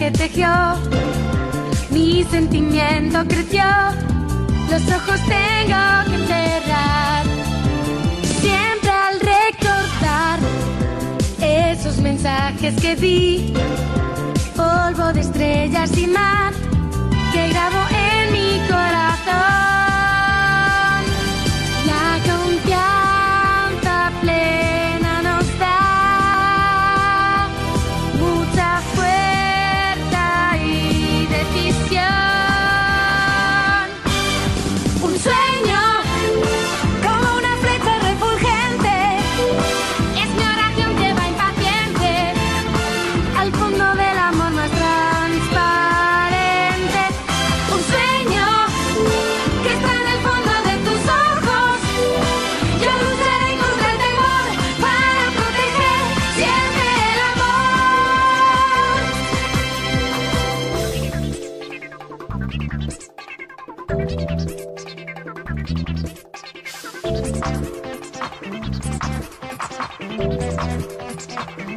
se tejió, mi sentimiento creció, los ojos tengo que cerrar. Siempre al recordar esos mensajes que di, polvo de estrellas y mar, Thank you.